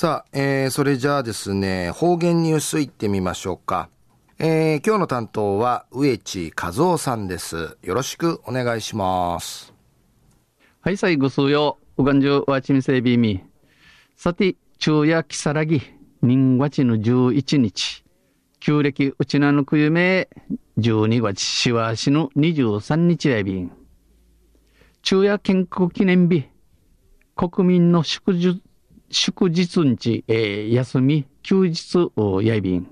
さあ、えー、それじゃあですね、方言ニュースいってみましょうか。えー、今日の担当は植地和夫さんです。よろしくお願いします。はい、最後数よ。うがんじゅうわちみせびみ。さて、昼夜きさらぎ、人月の11日。旧暦うちなのくゆめ、12月しわしの23日やびん。昼夜建国記念日、国民の祝日、祝日日、えー、休み、休日、やいびん。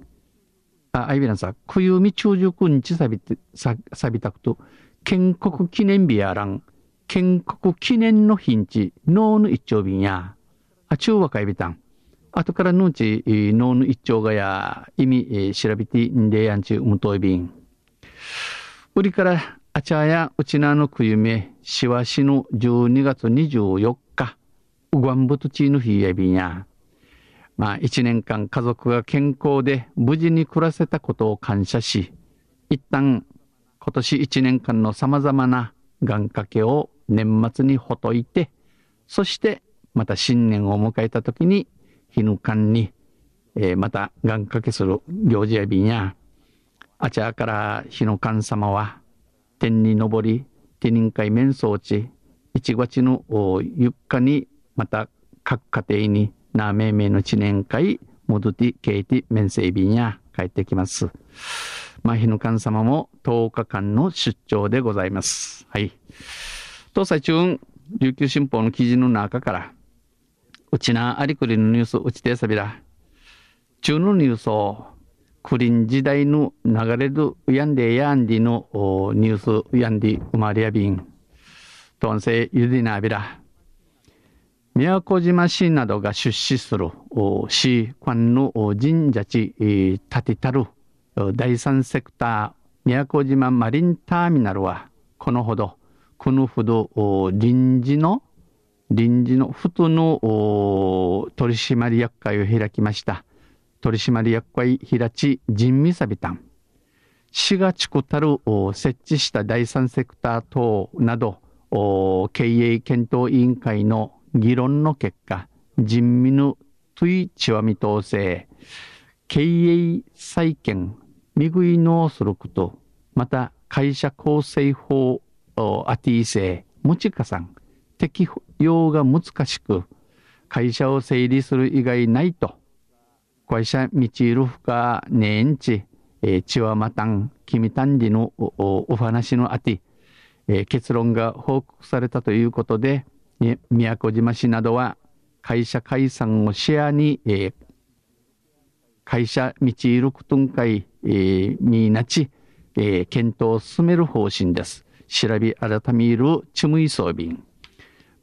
あ、あいびらんさ、くゆみ中熟日さびて、さ、さびたくと、建国記念日やらん、建国記念の日んち、脳の一丁便や、あ、中和かいびたん。後からのうち、脳の一丁がや、意味、えー、調べてんでやんち、うむといびん。売りから、あちゃやうちなのくゆめ、しわしの12月24日、うがんぶとちの日やびや。まあ、一年間家族が健康で無事に暮らせたことを感謝し、一旦今年一年間の様々な願掛けを年末にほといて、そしてまた新年を迎えた時に、日ぬかんに、えー、また願掛けする行事やびんや、あちゃから日の神様は、天に昇り、手人会面相地、一月のゆっかに、また各家庭に、なめめの知念会、戻って、ケイティ、面生便や帰ってきます。まあ、日の神様も10日間の出張でございます。はい。東西中、琉球新報の記事の中から、うちなありくりのニュース、うちてさびら。中のニュースを、クリン時代の流れるやんでやんでのニュースやんで生まれやびん。とんせゆでなびら。宮古島市などが出資する市官の神社地建てたる第三セクター宮古島マリンターミナルはこのほどこのほど臨時の臨時の府との取締役会を開きました。取締役会平地人味サビタン。市が地区たる設置した第三セクター等など経営検討委員会の議論の結果、人民のトゥイチワミ統制、経営再建、見食いのすること、また会社構成法アティーセムチカさん、適用が難しく、会社を整理する以外ないと、会社道るふかねんち、えー、ちわまたん、きみたんりのお話のあて、え、結論が報告されたということで、宮古島市などは会社解散を視野に、えー、会社道いるくとんかい、えー、みなち、えー、検討を進める方針です。調べ改めるチムイソービン。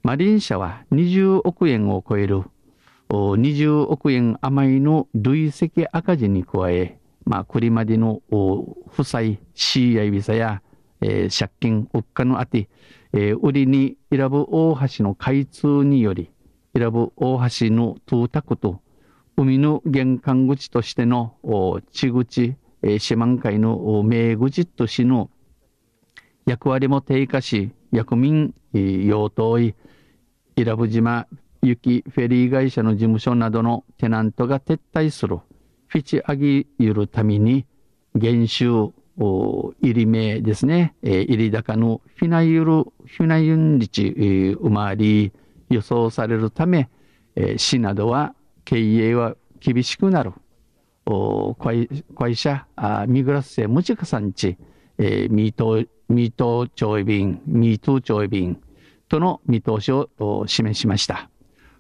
マリン社は20億円を超える20億円余りの累積赤字に加え、まあ、これまでの負債、CI ビザや、えー、借金、物価のあて、えー、売りに選ぶ大橋の開通により、選ぶ大橋の通宅と、海の玄関口としての地口、えー、四万海の名口としの役割も低下し、役民、用途医、伊良部島行きフェリー会社の事務所などのテナントが撤退する、フィチアギゆるために、減収、入り目ですね、えー、入り高のフィナユル、フィナユンリチ、えー、生まり、予想されるため、えー、市などは経営は厳しくなる。お会社、あミグラスセムチカさんち、えー、ミート、ミート調理便、ミート調理便との見通しを示しました。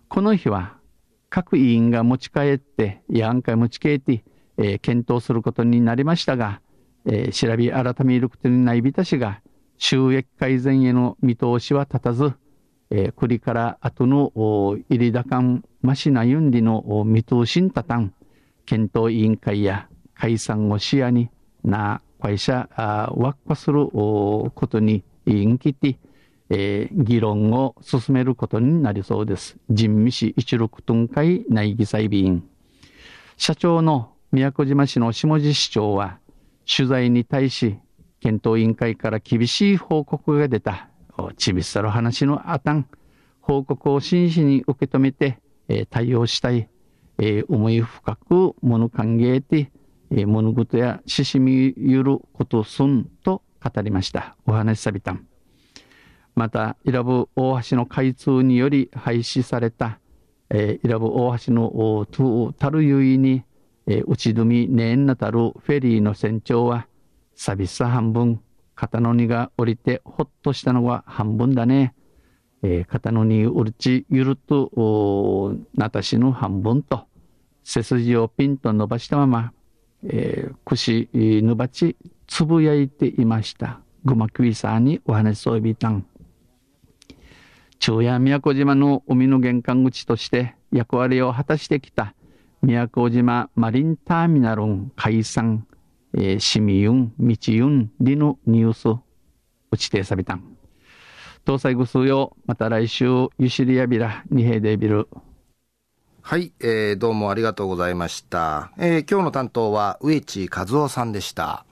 この日は各委員が持ち帰って、案会持ち帰って、えー、検討することになりましたが、えー、調べ改めることにないびたしが、収益改善への見通しは立たず、えー、栗から後の入り高んましなゆんりの見通しんたたん、検討委員会や解散を視野にな会社わっかすることに委員きて、えー、議論を進めることになりそうです。人味市一六分会内議裁備員。社長の宮古島市の下地市長は、取材に対し、検討委員会から厳しい報告が出た、ちびさる話のあたん、報告を真摯に受け止めて、え、対応したい、え、思い深く物考えて、え、物事やししみゆることすんと語りました。お話しさびたん。また、伊良部大橋の開通により廃止された、えー、伊良部大橋のたるゆいに、えー、内どみねんなたるフェリーの船長は、さびさ半分、肩の荷が降りてほっとしたのは半分だね。えー、肩の荷うるちゆると、なたしの半分と、背筋をピンと伸ばしたまま、えー、串ぬばちつぶやいていました。ぐまくいさにお話そうびたん。昼夜宮古島の海の玄関口として役割を果たしてきた宮古島マリンターミナルン解散、えー、市民ユン、道ユン、リのニュース、うちてさびたん。搭載ぐすよ、また来週、ゆしりやびら、二平デビル。はい、えー、どうもありがとうございました。えー、今日の担当は、植地和夫さんでした。